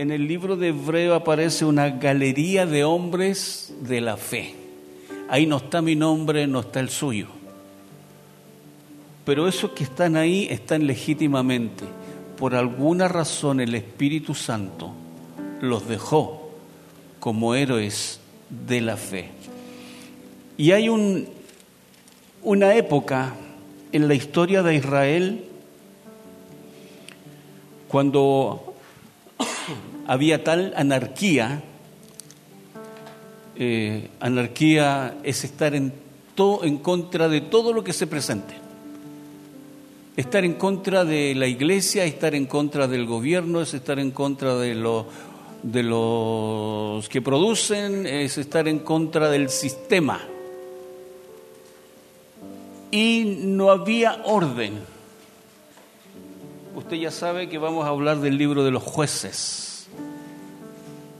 en el libro de Hebreo aparece una galería de hombres de la fe. Ahí no está mi nombre, no está el suyo. Pero esos que están ahí están legítimamente. Por alguna razón el Espíritu Santo los dejó como héroes de la fe. Y hay un, una época en la historia de Israel cuando había tal anarquía, eh, anarquía es estar en, todo, en contra de todo lo que se presente. Estar en contra de la iglesia, estar en contra del gobierno, es estar en contra de, lo, de los que producen, es estar en contra del sistema. Y no había orden. Usted ya sabe que vamos a hablar del libro de los jueces.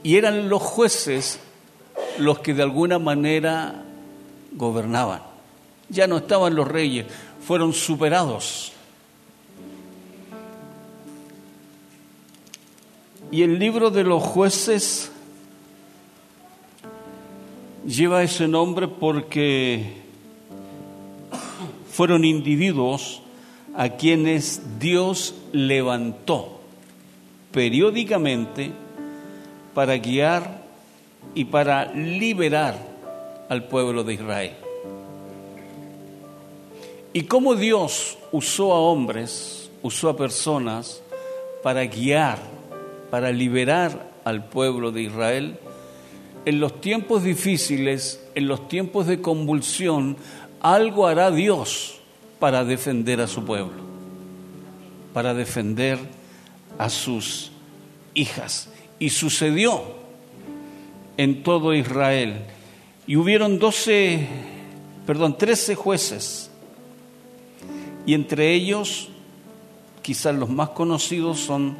Y eran los jueces los que de alguna manera gobernaban. Ya no estaban los reyes, fueron superados. Y el libro de los jueces lleva ese nombre porque fueron individuos a quienes Dios levantó periódicamente para guiar y para liberar al pueblo de Israel. Y cómo Dios usó a hombres, usó a personas para guiar para liberar al pueblo de Israel, en los tiempos difíciles, en los tiempos de convulsión, algo hará Dios para defender a su pueblo, para defender a sus hijas. Y sucedió en todo Israel. Y hubieron doce, perdón, trece jueces. Y entre ellos, quizás los más conocidos son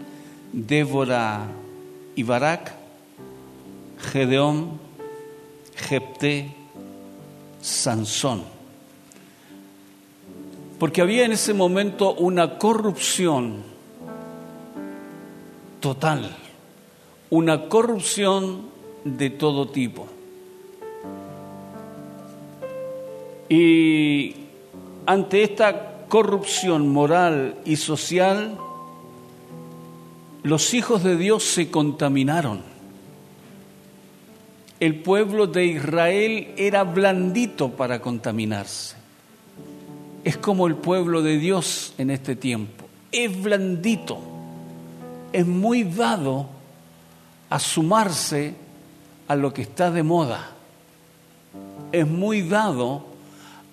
Débora y Barak, Gedeón, Jepté, Sansón. Porque había en ese momento una corrupción total, una corrupción de todo tipo. Y ante esta corrupción moral y social, los hijos de Dios se contaminaron. El pueblo de Israel era blandito para contaminarse. Es como el pueblo de Dios en este tiempo. Es blandito. Es muy dado a sumarse a lo que está de moda. Es muy dado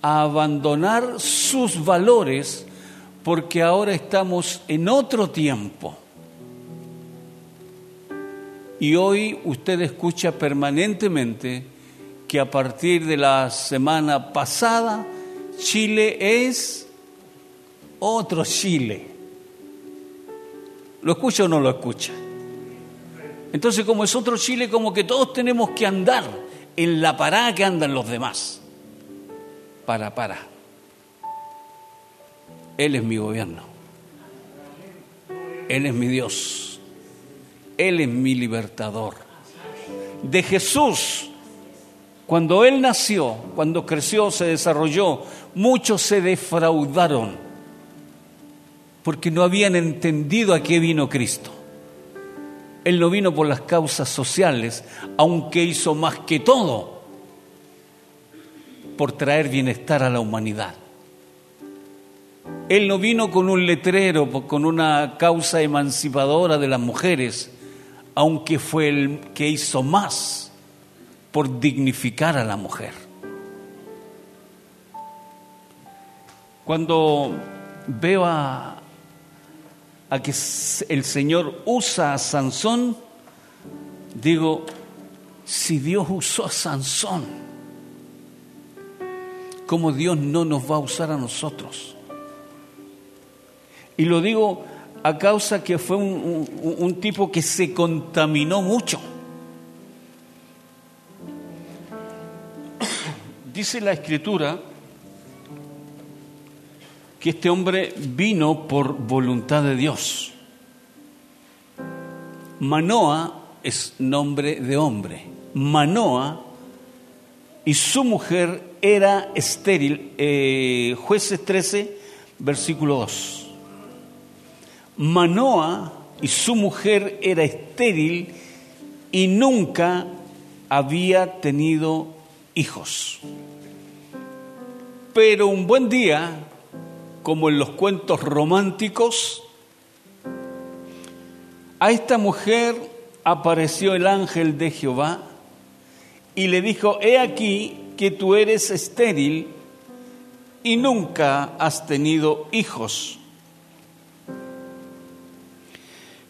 a abandonar sus valores porque ahora estamos en otro tiempo y hoy usted escucha permanentemente que a partir de la semana pasada Chile es otro Chile. ¿Lo escucha o no lo escucha? Entonces como es otro Chile, como que todos tenemos que andar en la parada que andan los demás. Para, para. Él es mi gobierno. Él es mi Dios. Él es mi libertador. De Jesús, cuando Él nació, cuando creció, se desarrolló, muchos se defraudaron porque no habían entendido a qué vino Cristo. Él no vino por las causas sociales, aunque hizo más que todo por traer bienestar a la humanidad. Él no vino con un letrero, con una causa emancipadora de las mujeres aunque fue el que hizo más por dignificar a la mujer. Cuando veo a, que el Señor usa a Sansón, digo, si Dios usó a Sansón, ¿cómo Dios no nos va a usar a nosotros? Y lo digo a causa que fue un, tipo que se contaminó mucho. Dice la escritura que este hombre vino por voluntad de Dios. Manoa es nombre de hombre. Manoa y su mujer era estéril. Eh, jueces 13, versículo 2. Manoa y su mujer era estéril y nunca había tenido hijos. Pero un buen día, como en los cuentos románticos, a esta mujer apareció el ángel de Jehová y le dijo, he aquí que tú eres estéril y nunca has tenido hijos,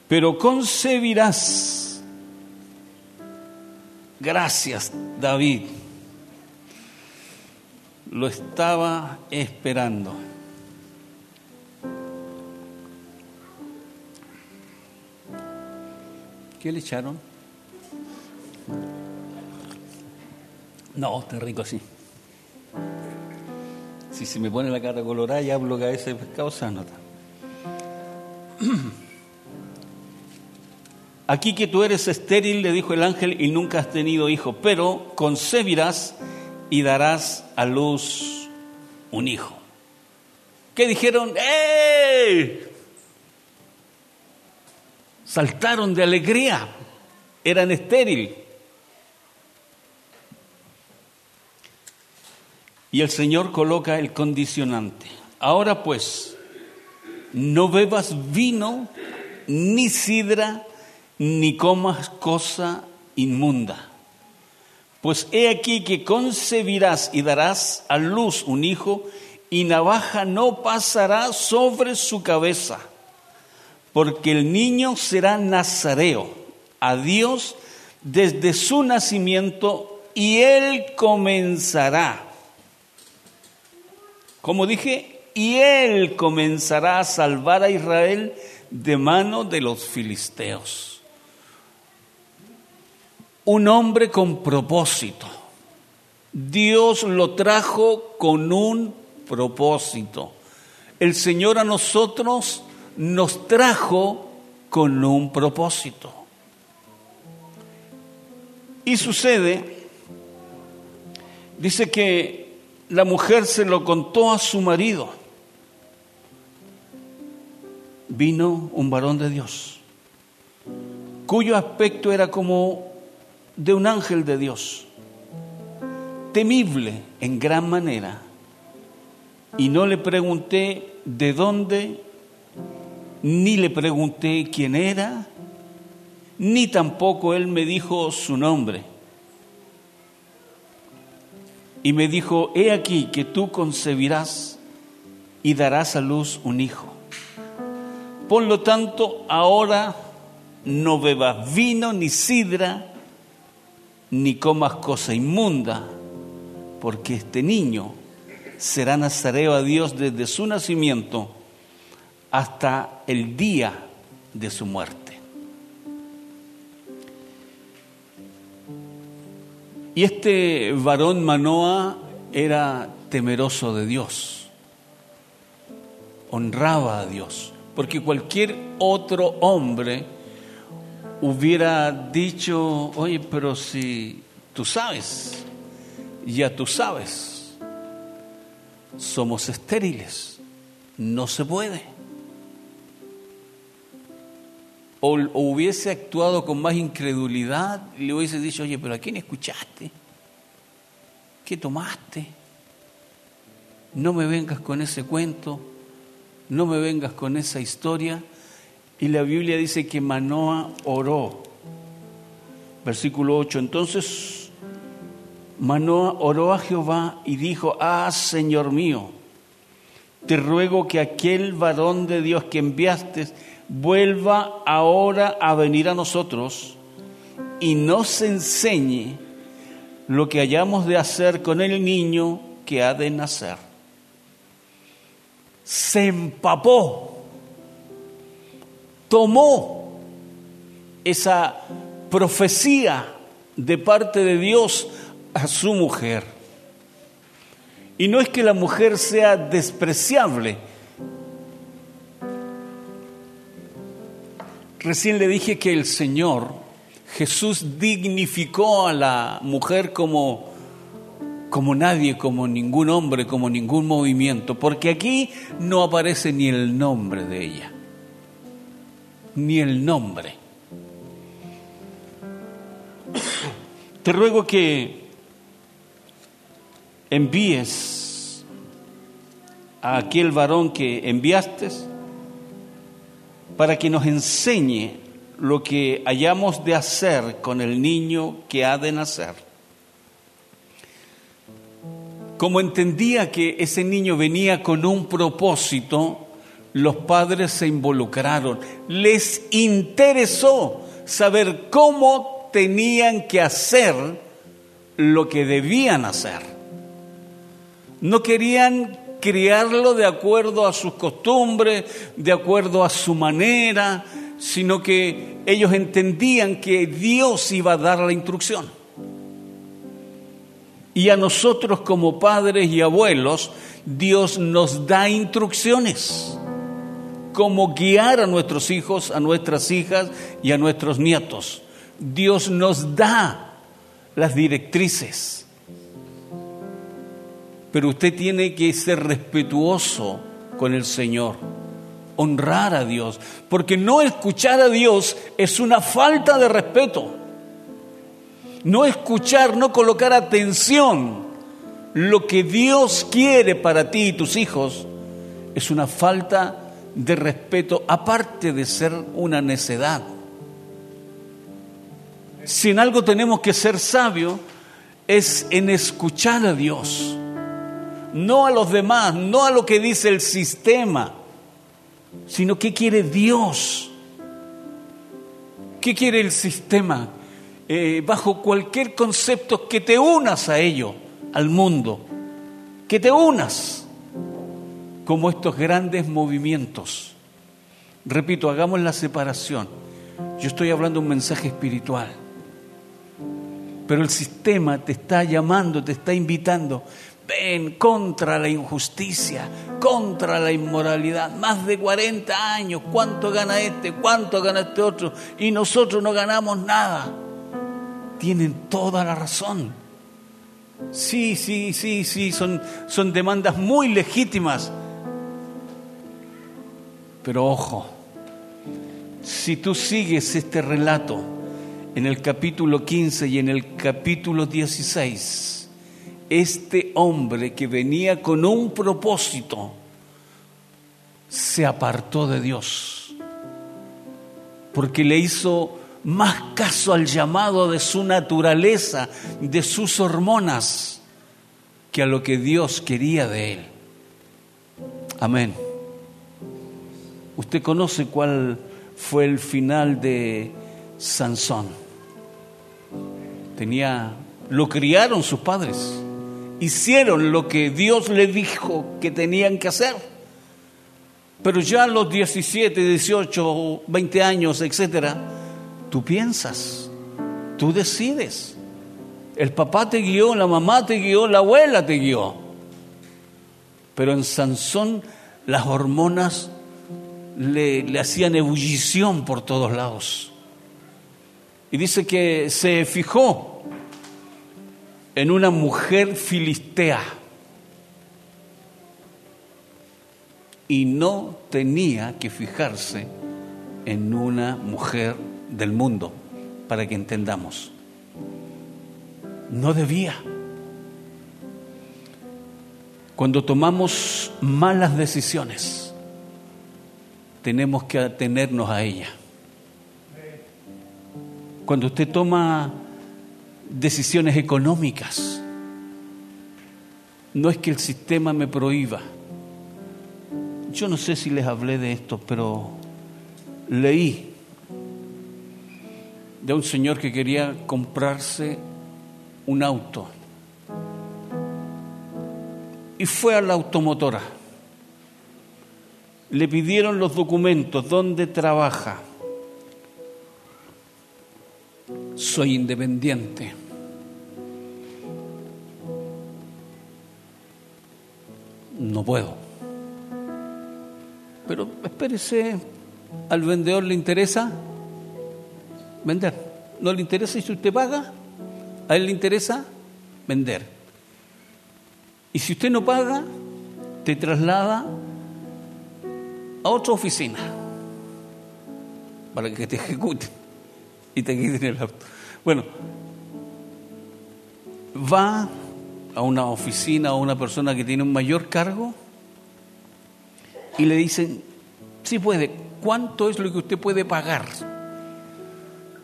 pero concebirás. Gracias, David. Lo estaba esperando. ¿Qué le echaron? No, está rico así. Si se me pone la cara colorada y hablo que a veces causa nota. Aquí que tú eres estéril, le dijo el ángel, y nunca has tenido hijo, pero concebirás y darás a luz un hijo. ¿Qué dijeron? ¡Eh! Saltaron de alegría, eran estériles. Y el Señor coloca el condicionante. Ahora pues, no bebas vino, ni sidra, ni comas cosa inmunda. Pues he aquí que concebirás y darás a luz un hijo, y navaja no pasará sobre su cabeza porque el niño será nazareo a Dios desde su nacimiento y él comenzará. Como dije, y él comenzará a salvar a Israel de mano de los filisteos. Un hombre con propósito. Dios lo trajo con un propósito. El Señor a nosotros nos trajo con un propósito. Y sucede, dice que la mujer se lo contó a su marido. Vino un varón de Dios, cuyo aspecto era como de un ángel de Dios, temible en gran manera. Y no le pregunté de dónde ni le pregunté quién era, ni tampoco él me dijo su nombre. Y me dijo, he aquí que tú concebirás y darás a luz un hijo. Por lo tanto, ahora no bebas vino ni sidra, ni comas cosa inmunda, porque este niño será nazareo a Dios desde su nacimiento hasta el día de su muerte. Y este varón Manoa era temeroso de Dios, honraba a Dios, porque cualquier otro hombre hubiera dicho, oye, pero si tú sabes, ya tú sabes, somos estériles, no se puede o, hubiese actuado con más incredulidad le hubiese dicho, oye, pero ¿a quién escuchaste? ¿Qué tomaste? No me vengas con ese cuento, no me vengas con esa historia. Y la Biblia dice que Manoa oró. Versículo 8. Entonces Manoa oró a Jehová y dijo, ah, Señor mío, te ruego que aquel varón de Dios que enviaste vuelva ahora a venir a nosotros y nos enseñe lo que hayamos de hacer con el niño que ha de nacer. Se empapó, tomó esa profecía de parte de Dios a su mujer. Y no es que la mujer sea despreciable, Recién le dije que el Señor, Jesús, dignificó a la mujer como, como nadie, como ningún hombre, como ningún movimiento, porque aquí no aparece ni el nombre de ella, ni el nombre. Te ruego que envíes a aquel varón que enviaste para que nos enseñe lo que hayamos de hacer con el niño que ha de nacer. Como entendía que ese niño venía con un propósito, los padres se involucraron. Les interesó saber cómo tenían que hacer lo que debían hacer. No querían criarlo de acuerdo a sus costumbres, de acuerdo a su manera, sino que ellos entendían que Dios iba a dar la instrucción. Y a nosotros como padres y abuelos, Dios nos da instrucciones, cómo guiar a nuestros hijos, a nuestras hijas y a nuestros nietos. Dios nos da las directrices pero usted tiene que ser respetuoso con el Señor, honrar a Dios, porque no escuchar a Dios es una falta de respeto. No escuchar, no colocar atención lo que Dios quiere para ti y tus hijos es una falta de respeto, aparte de ser una necedad. Si en algo tenemos que ser sabios, es en escuchar a Dios no a los demás, no a lo que dice el sistema, sino qué quiere Dios. ¿Qué quiere el sistema? Eh, bajo cualquier concepto que te unas a ello, al mundo, que te unas como estos grandes movimientos. Repito, hagamos la separación. Yo estoy hablando un mensaje espiritual, pero el sistema te está llamando, te está invitando ven contra la injusticia, contra la inmoralidad. Más de 40 años, ¿cuánto gana este? ¿Cuánto gana este otro? Y nosotros no ganamos nada. Tienen toda la razón. Sí, sí, sí, sí, son, son demandas muy legítimas. Pero ojo, si tú sigues este relato en el capítulo 15 y en el capítulo 16, este hombre que venía con un propósito se apartó de Dios, porque le hizo más caso al llamado de su naturaleza, de sus hormonas, que a lo que Dios quería de él. Amén. Usted conoce cuál fue el final de Sansón. Tenía, lo criaron sus padres hicieron lo que Dios le dijo que tenían que hacer. Pero ya a los 17, 18, 20 años, etcétera, tú piensas, tú decides. El papá te guió, la mamá te guió, la abuela te guió. Pero en Sansón las hormonas le, le hacían ebullición por todos lados. Y dice que se fijó en una mujer filistea y no tenía que fijarse en una mujer del mundo, para que entendamos. No debía. Cuando tomamos malas decisiones, tenemos que atenernos a ella. Cuando usted toma decisiones económicas. No es que el sistema me prohíba. Yo no sé si les hablé de esto, pero leí de un señor que quería comprarse un auto. Y fue a la automotora. Le pidieron los documentos, dónde trabaja, soy independiente. No puedo. Pero espérese, al vendedor le interesa vender. No le interesa si usted paga, a él le interesa vender. Y si usted no paga, te traslada a otra oficina para que te ejecuten y te quiten el auto. Bueno, va a una oficina o a una persona que tiene un mayor cargo y le dicen, sí puede, ¿cuánto es lo que usted puede pagar?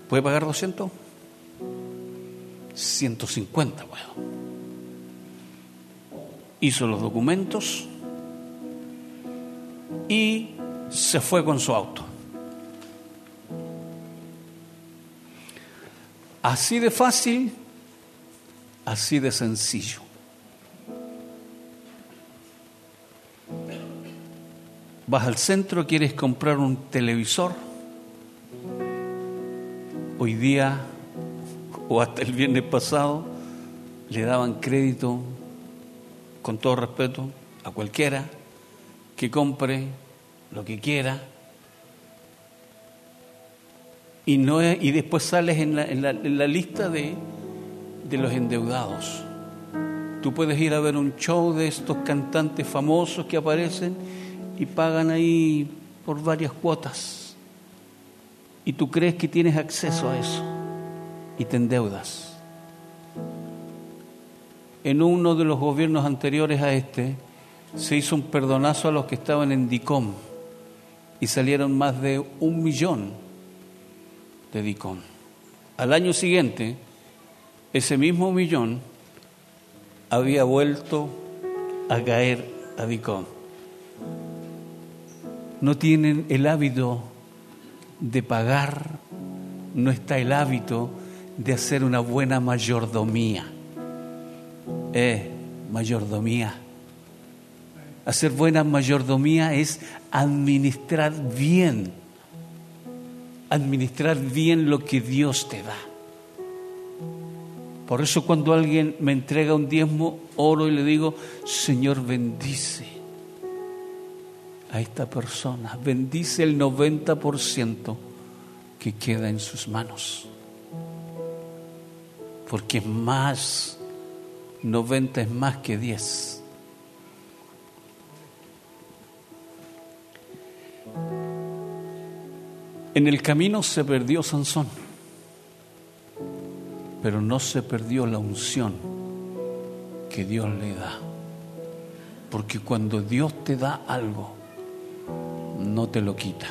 ¿Puede pagar 200? 150, bueno. Hizo los documentos y se fue con su auto. Así de fácil, así de sencillo. Vas al centro, quieres comprar un televisor. Hoy día, o hasta el viernes pasado, le daban crédito, con todo respeto, a cualquiera que compre lo que quiera y, no y después sales en la, en la, lista de, de los endeudados. Tú puedes ir a ver un show de estos cantantes famosos que aparecen y pagan ahí por varias cuotas. Y tú crees que tienes acceso a eso y te endeudas. En uno de los gobiernos anteriores a este se hizo un perdonazo a los que estaban en DICOM y salieron más de un millón de Dicón. Al año siguiente, ese mismo millón había vuelto a caer a Dicón. No tienen el hábito de pagar, no está el hábito de hacer una buena mayordomía. Eh, mayordomía. Hacer buena mayordomía es administrar bien administrar bien lo que Dios te da. Por eso cuando alguien me entrega un diezmo, oro y le digo, Señor, bendice a esta persona, bendice el 90% que queda en sus manos. Porque más, 90 es más que 10. En el camino se perdió Sansón, pero no se perdió la unción que Dios le da. Porque cuando Dios te da algo, no te lo quita.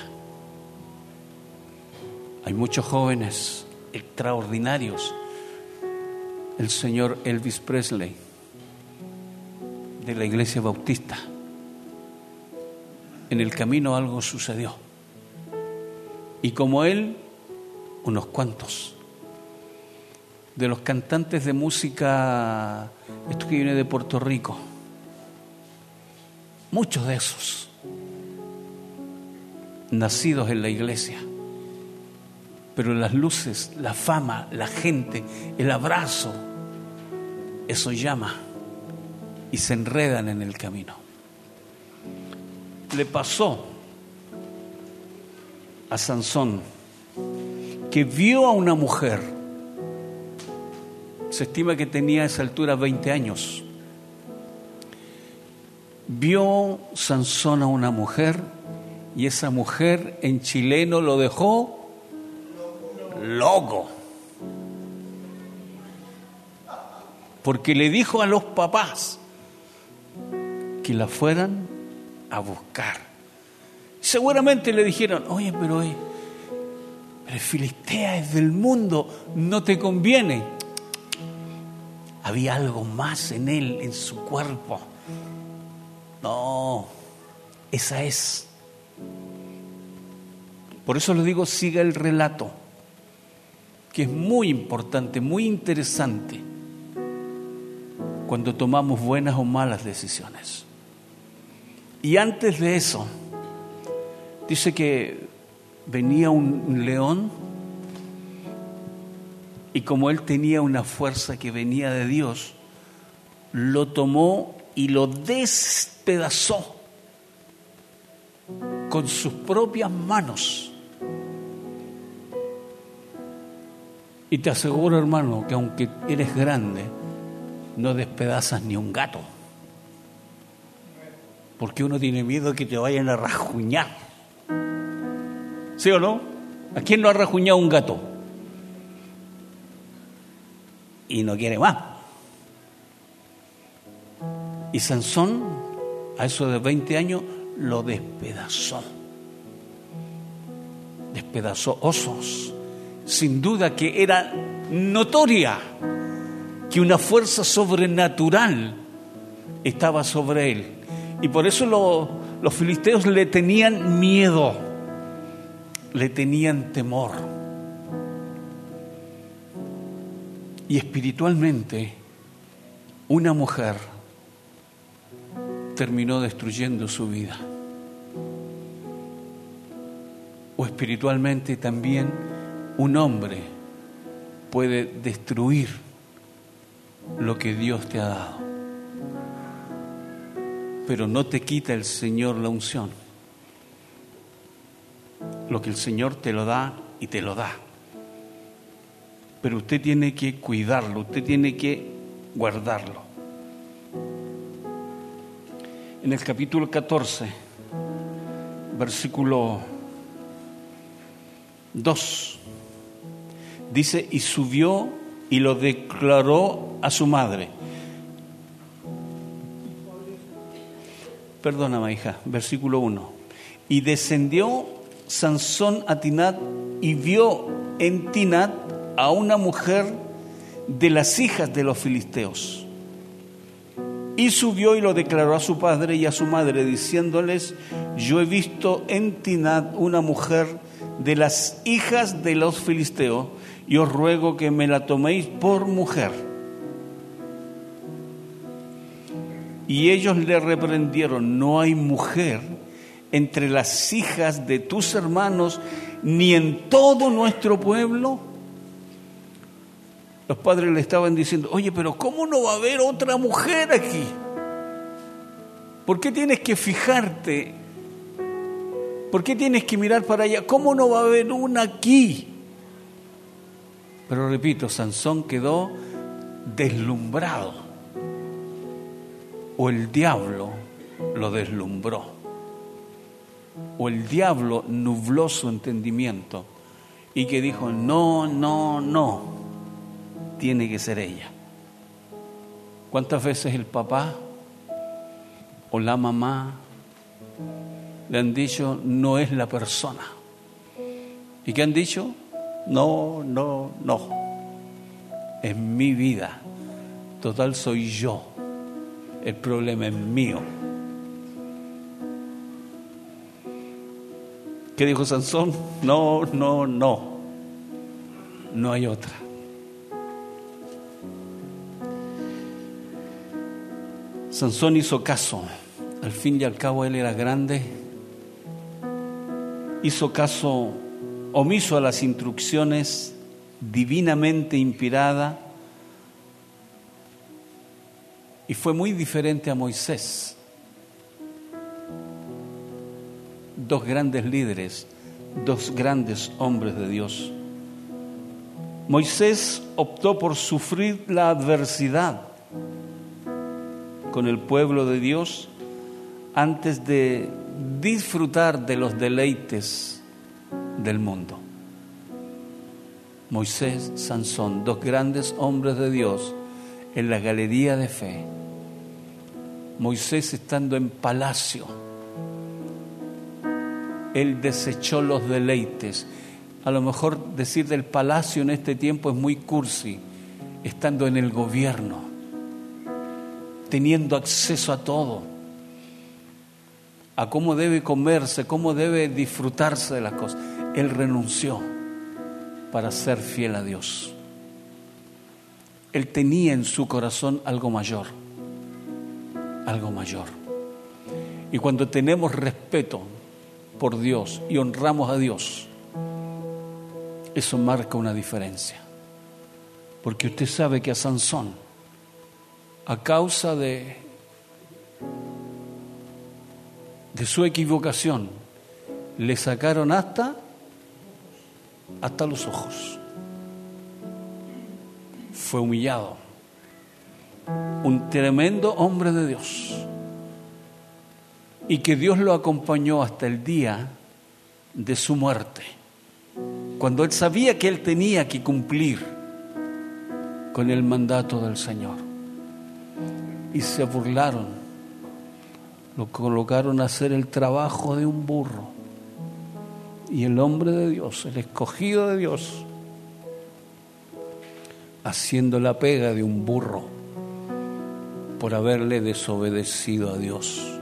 Hay muchos jóvenes extraordinarios. El señor Elvis Presley, de la iglesia bautista. En el camino algo sucedió y como él, unos cuantos. De los cantantes de música, esto que viene de Puerto Rico, muchos de esos, nacidos en la iglesia, pero las luces, la fama, la gente, el abrazo, eso llama y se enredan en el camino. Le pasó a Sansón, que vio a una mujer, se estima que tenía a esa altura 20 años, vio Sansón a una mujer y esa mujer en chileno lo dejó loco. Porque le dijo a los papás que la fueran a buscar. Seguramente le dijeron, oye, pero, eh, pero Filistea es del mundo, no te conviene. Había algo más en él, en su cuerpo. No, esa es. Por eso le digo, siga el relato, que es muy importante, muy interesante, cuando tomamos buenas o malas decisiones. Y antes de eso, Dice que venía un león y como él tenía una fuerza que venía de Dios, lo tomó y lo despedazó con sus propias manos. Y te aseguro, hermano, que aunque eres grande, no despedazas ni un gato. Porque uno tiene miedo de que te vayan a rajuñar. ¿Sí o no? ¿A quién no ha rajuñado un gato? Y no quiere más. Y Sansón, a eso de 20 años, lo despedazó. Despedazó osos. Sin duda que era notoria que una fuerza sobrenatural estaba sobre él. Y por eso los filisteos le tenían miedo, le tenían temor. Y espiritualmente, una mujer terminó destruyendo su vida. O espiritualmente también un hombre puede destruir lo que Dios te ha dado. Pero no te quita el Señor la unción. Lo que el Señor te lo da y te lo da. Pero usted tiene que cuidarlo, usted tiene que guardarlo. En el capítulo 14, versículo 2, dice, y subió y lo declaró a su madre. Perdóname, hija, versículo 1. Y descendió Sansón a Tinat y vio en Tinat a una mujer de las hijas de los filisteos. Y subió y lo declaró a su padre y a su madre, diciéndoles, yo he visto en Tinat una mujer de las hijas de los filisteos, y os ruego que me la toméis por mujer. Y ellos le reprendieron, no hay mujer entre las hijas de tus hermanos, ni en todo nuestro pueblo. Los padres le estaban diciendo, oye, pero ¿cómo no va a haber otra mujer aquí? ¿Por qué tienes que fijarte? ¿Por qué tienes que mirar para allá? ¿Cómo no va a haber una aquí? Pero repito, Sansón quedó deslumbrado. O el diablo lo deslumbró. O el diablo nubló su entendimiento y que dijo, no, no, no, tiene que ser ella. ¿Cuántas veces el papá o la mamá le han dicho, no es la persona? ¿Y qué han dicho? No, no, no. Es mi vida. Total soy yo. El problema es mío. ¿Qué dijo Sansón? No, no, no. No hay otra. Sansón hizo caso. Al fin y al cabo él era grande. Hizo caso omiso a las instrucciones divinamente inspirada y fue muy diferente a Moisés. Dos grandes líderes, dos grandes hombres de Dios. Moisés optó por sufrir la adversidad con el pueblo de Dios antes de disfrutar de los deleites del mundo. Moisés, Sansón, dos grandes hombres de Dios en la galería de fe. Moisés estando en palacio, él desechó los deleites. A lo mejor decir del palacio en este tiempo es muy cursi, estando en el gobierno, teniendo acceso a todo, a cómo debe comerse, cómo debe disfrutarse de las cosas. Él renunció para ser fiel a Dios. Él tenía en su corazón algo mayor, algo mayor. Y cuando tenemos respeto por Dios y honramos a Dios, eso marca una diferencia. Porque usted sabe que a Sansón, a causa de, de su equivocación, le sacaron hasta hasta los ojos. fue humillado. Un tremendo hombre de Dios. Y que Dios lo acompañó hasta el día de su muerte. Cuando él sabía que él tenía que cumplir con el mandato del Señor. Y se burlaron. Lo colocaron a hacer el trabajo de un burro. Y el hombre de Dios, el escogido de Dios, haciendo la pega de un burro por haberle desobedecido a Dios.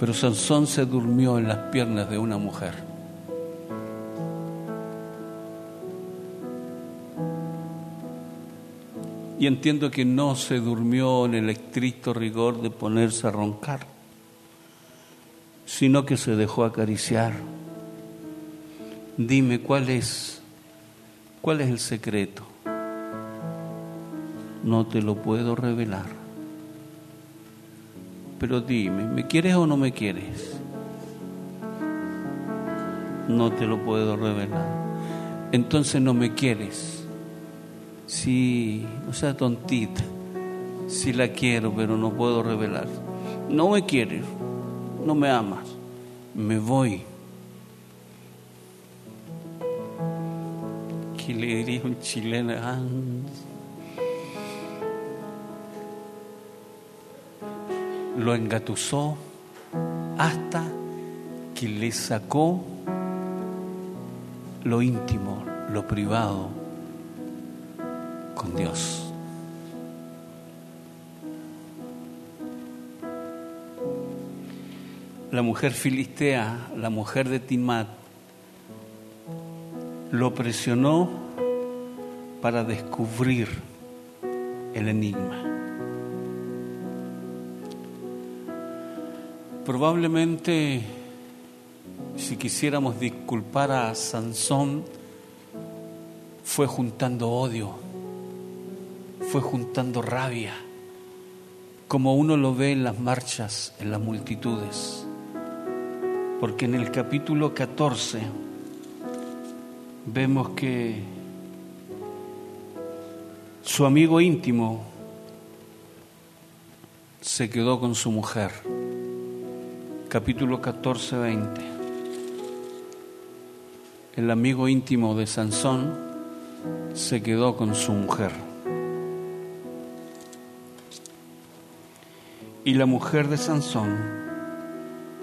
Pero Sansón se durmió en las piernas de una mujer. Y entiendo que no se durmió en el estricto rigor de ponerse a roncar, sino que se dejó acariciar Dime cuál es, cuál es el secreto. No te lo puedo revelar. Pero dime, ¿me quieres o no me quieres? No te lo puedo revelar. Entonces no me quieres. Sí, no sea tontita. Sí la quiero, pero no puedo revelar. No me quieres, no me amas. Me voy le diría un chileno, ah, lo engatusó hasta que le sacó lo íntimo, lo privado con Dios. La mujer filistea, la mujer de Timat, lo presionó para descubrir el enigma. Probablemente si quisiéramos disculpar a Sansón, fue juntando odio, fue juntando rabia, como uno lo ve en las marchas, en las multitudes. Porque en el capítulo 14, vemos que su amigo íntimo se quedó con su mujer. Capítulo 14, 20. El amigo íntimo de Sansón se quedó con su mujer. Y la mujer de Sansón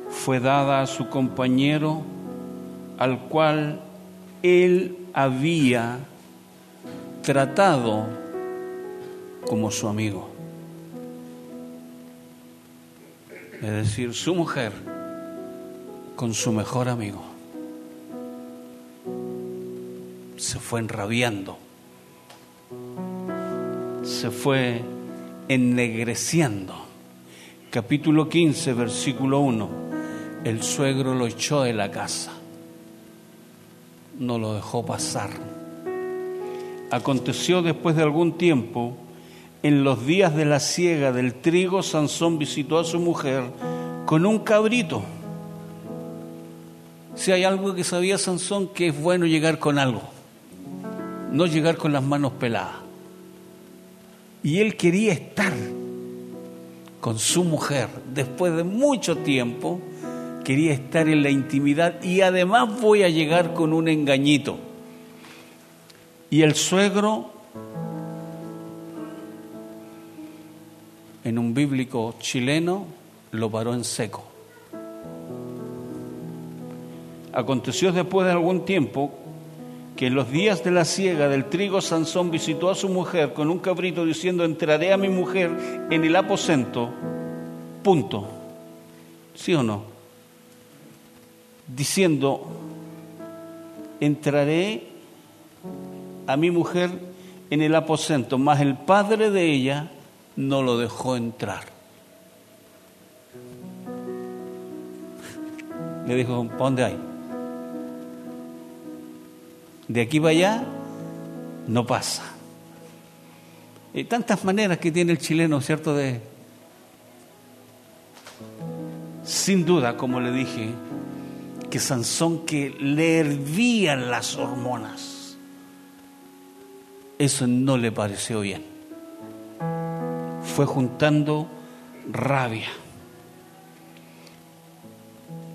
fue dada a su compañero al cual él había tratado como su amigo. Es decir, su mujer con su mejor amigo. Se fue enrabiando. Se fue ennegreciendo. Capítulo 15, versículo 1. El suegro lo echó de la casa no lo dejó pasar. Aconteció después de algún tiempo, en los días de la siega del trigo, Sansón visitó a su mujer con un cabrito. Si hay algo que sabía Sansón, que es bueno llegar con algo, no llegar con las manos peladas. Y él quería estar con su mujer después de mucho tiempo quería estar en la intimidad y además voy a llegar con un engañito. Y el suegro, en un bíblico chileno, lo paró en seco. Aconteció después de algún tiempo que en los días de la siega del trigo Sansón visitó a su mujer con un cabrito diciendo, entraré a mi mujer en el aposento, punto. ¿Sí o no? diciendo, entraré a mi mujer en el aposento, mas el padre de ella no lo dejó entrar. Le dijo, ¿para dónde hay? De aquí para allá no pasa. Hay tantas maneras que tiene el chileno, ¿cierto? De, sin duda, como le dije, que Sansón que le hervían las hormonas. Eso no le pareció bien. Fue juntando rabia.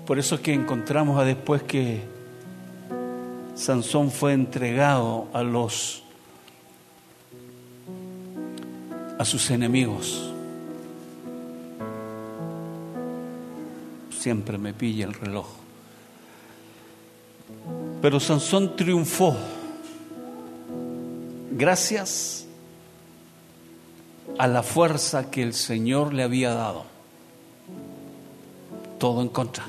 Por eso es que encontramos a después que Sansón fue entregado a los a sus enemigos. Siempre me pilla el reloj. Pero Sansón triunfó gracias a la fuerza que el Señor le había dado. Todo en contra.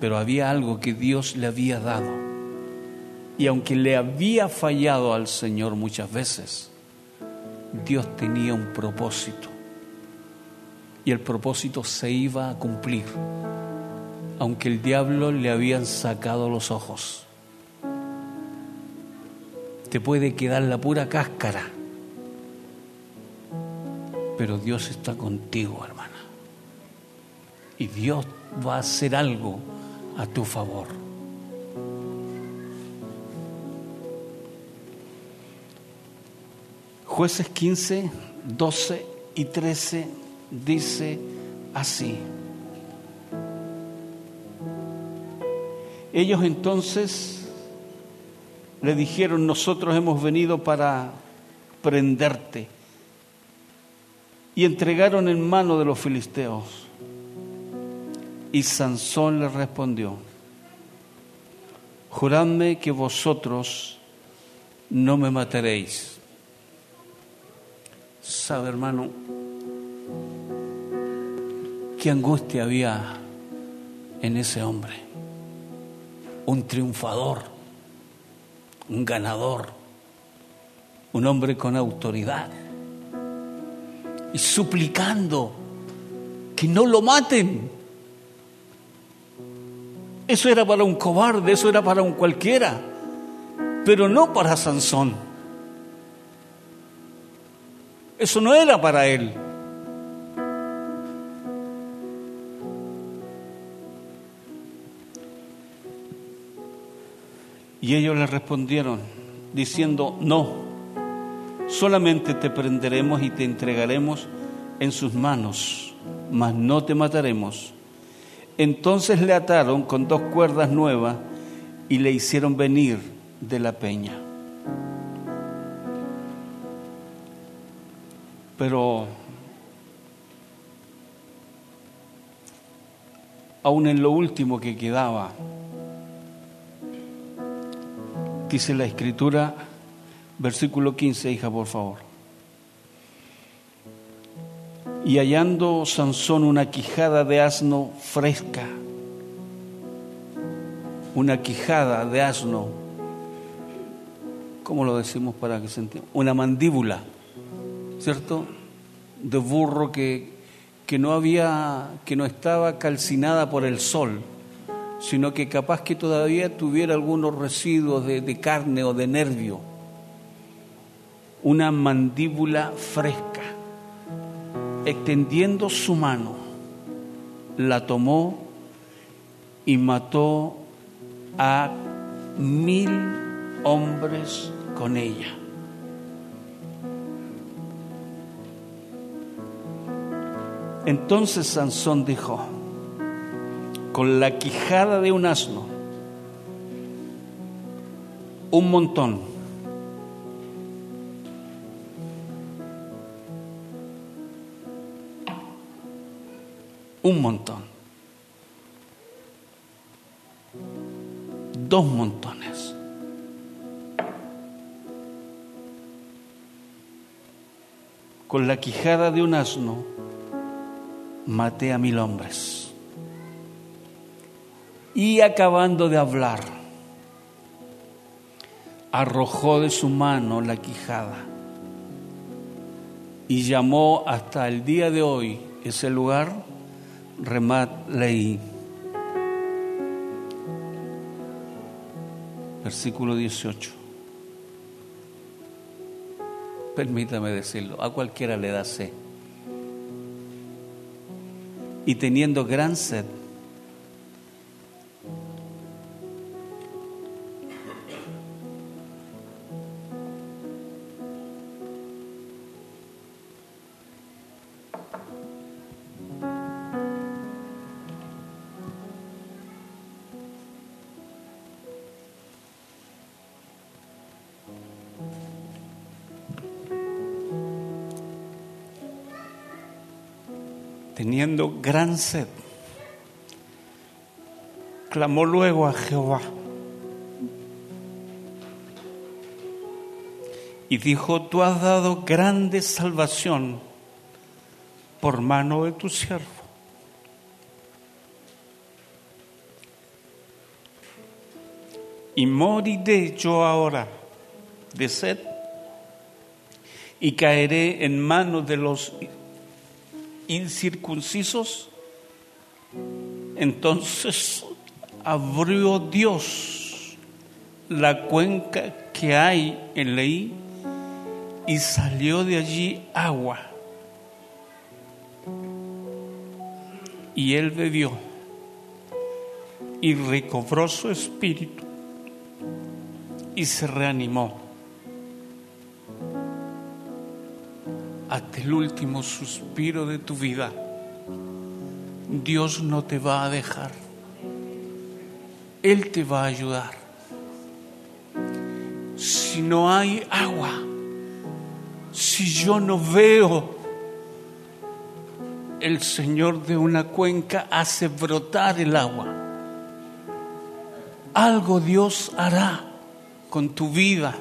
Pero había algo que Dios le había dado. Y aunque le había fallado al Señor muchas veces, Dios tenía un propósito. Y el propósito se iba a cumplir, aunque el diablo le habían sacado los ojos te puede quedar la pura cáscara. Pero Dios está contigo, hermana. Y Dios va a hacer algo a tu favor. Jueces 15, 12 y 13 dice así. Ellos entonces le dijeron, nosotros hemos venido para prenderte. Y entregaron en mano de los filisteos. Y Sansón le respondió, juradme que vosotros no me mataréis. ¿Sabe, hermano? Qué angustia había en ese hombre. Un triunfador un ganador, un hombre con autoridad, y suplicando que no lo maten. Eso era para un cobarde, eso era para un cualquiera, pero no para Sansón. Eso no era para él. Y ellos le respondieron diciendo, no, solamente te prenderemos y te entregaremos en sus manos, mas no te mataremos. Entonces le ataron con dos cuerdas nuevas y le hicieron venir de la peña. Pero aún en lo último que quedaba, Dice la escritura, versículo 15, hija, por favor. Y hallando Sansón una quijada de asno fresca, una quijada de asno, ¿cómo lo decimos para que se entienda? Una mandíbula, ¿cierto? De burro que, que no había, que no estaba calcinada por el sol sino que capaz que todavía tuviera algunos residuos de, carne o de nervio. Una mandíbula fresca. Extendiendo su mano, la tomó y mató a mil hombres con ella. Entonces Sansón dijo, con la quijada de un asno, un montón. Un montón. Dos montones. Con la quijada de un asno maté a mil hombres y acabando de hablar, arrojó de su mano la quijada y llamó hasta el día de hoy ese lugar Remat Leí. Versículo 18. Permítame decirlo, a cualquiera le da sed. Y teniendo gran sed, sed, clamó luego a Jehová y dijo, tú has dado grande salvación por mano de tu siervo. Y moriré yo ahora de sed y caeré en manos de los incircuncisos. Entonces abrió Dios la cuenca que hay en Leí y salió de allí agua. Y él bebió y recobró su espíritu y se reanimó hasta el último suspiro de tu vida. Dios no te va a dejar. Él te va a ayudar. Si no hay agua, si yo no veo, el Señor de una cuenca hace brotar el agua. Algo Dios hará con tu vida.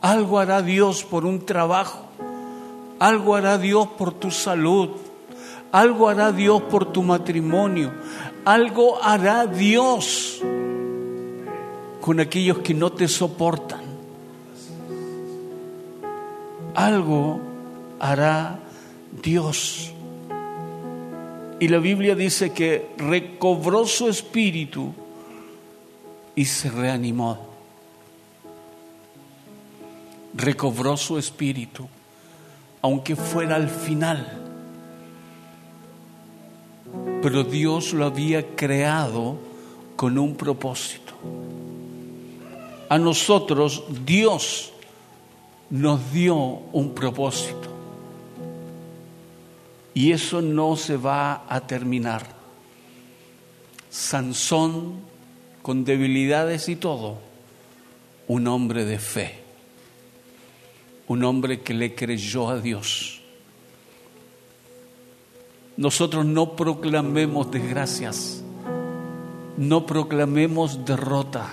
Algo hará Dios por un trabajo. Algo hará Dios por tu salud. Algo hará Dios por tu matrimonio. Algo hará Dios con aquellos que no te soportan. Algo hará Dios. Y la Biblia dice que recobró su espíritu y se reanimó. Recobró su espíritu, aunque fuera al final. Pero Dios lo había creado con un propósito. A nosotros Dios nos dio un propósito. Y eso no se va a terminar. Sansón, con debilidades y todo, un hombre de fe, un hombre que le creyó a Dios. Nosotros no proclamemos desgracias, no proclamemos derrota,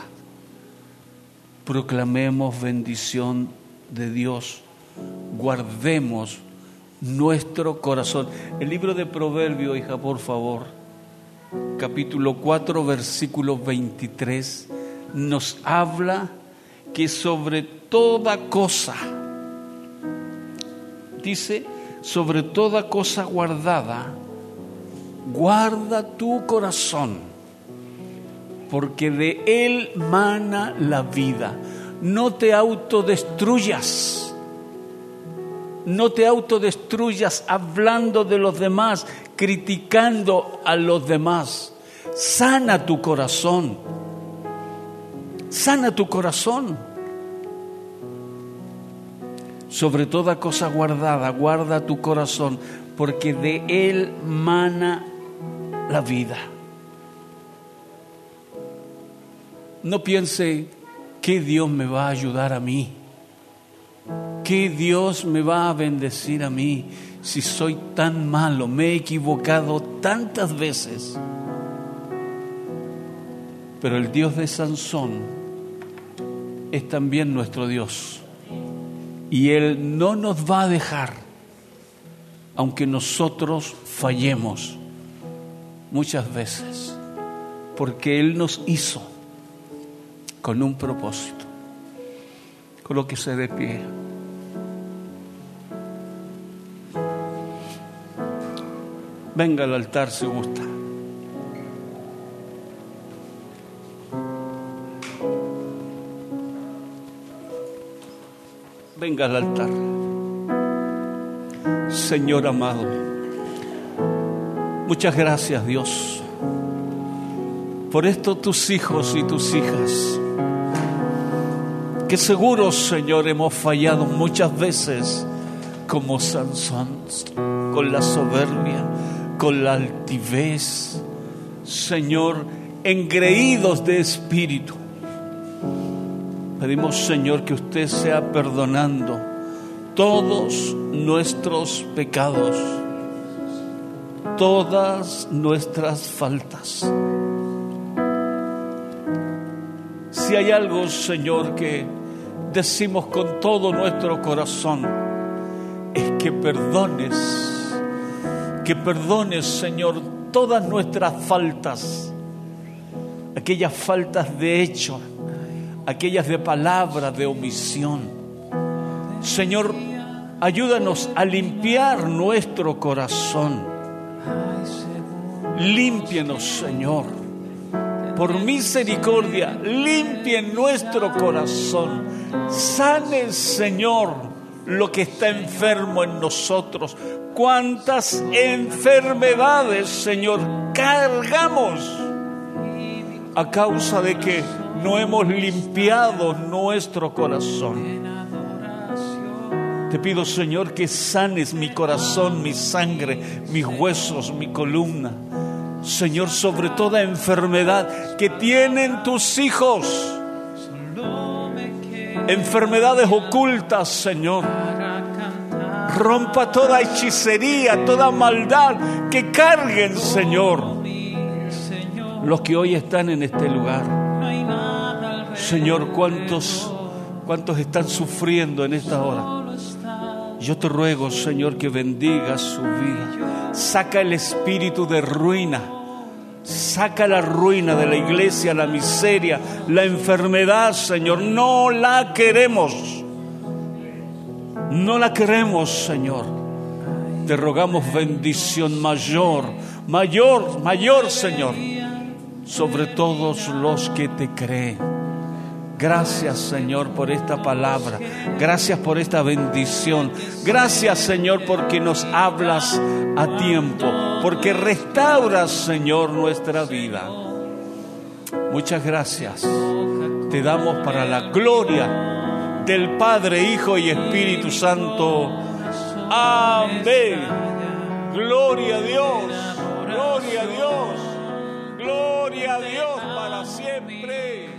proclamemos bendición de Dios, guardemos nuestro corazón. El libro de Proverbios, hija, por favor, capítulo 4, versículo 23, nos habla que sobre toda cosa, dice, sobre toda cosa guardada, guarda tu corazón, porque de él mana la vida. No te autodestruyas no te autodestruyas hablando de los demás, criticando a los demás. Sana tu corazón. Sana tu corazón. Sobre toda cosa guardada, guarda tu corazón, porque de él mana la vida. No piense que Dios me va a ayudar a mí. ¿Qué Dios me va a bendecir a mí si soy tan malo? Me he equivocado tantas veces. Pero el Dios de Sansón es también nuestro Dios. Y Él no nos va a dejar, aunque nosotros fallemos muchas veces, porque Él nos hizo con un propósito. Colóquese de pie. Venga al altar si gusta. Venga al altar. Señor amado, muchas gracias Dios por esto tus hijos y tus hijas, que seguro Señor hemos fallado muchas veces como Sansón, con la soberbia, con la altivez, Señor, engreídos de espíritu. Pedimos, Señor, que usted sea perdonando todos nuestros pecados. todas nuestras faltas. Si hay algo, Señor, que decimos con todo nuestro corazón, es que perdones, que perdones, Señor, todas nuestras faltas, aquellas faltas de hecho, aquellas de palabra, de omisión. Señor, ayúdanos a limpiar nuestro corazón. Límpienos, Señor. Por misericordia, limpie nuestro corazón. Sane, Señor, lo que está enfermo en nosotros. Cuántas enfermedades, Señor, cargamos a causa de que no hemos limpiado nuestro corazón. Te pido, Señor, que sanes mi corazón, mi sangre, mis huesos, mi columna. Señor, sobre toda enfermedad que tienen tus hijos. Enfermedades ocultas, Señor. Rompa toda hechicería, toda maldad que carguen, Señor, los que hoy están en este lugar. Señor, ¿cuántos, cuántos están sufriendo en esta hora? Yo te ruego, Señor, que bendiga su vida. Saca el espíritu de ruina. Saca la ruina de la iglesia, la miseria, la enfermedad, Señor. No la queremos. No la queremos, Señor. Te rogamos bendición mayor, mayor, mayor, Señor, sobre todos los que te creen. Gracias Señor por esta palabra. Gracias por esta bendición. Gracias Señor porque nos hablas a tiempo. Porque restauras Señor nuestra vida. Muchas gracias. Te damos para la gloria del Padre, Hijo y Espíritu Santo. Amén. Gloria a Dios. Gloria a Dios. Gloria a Dios para siempre.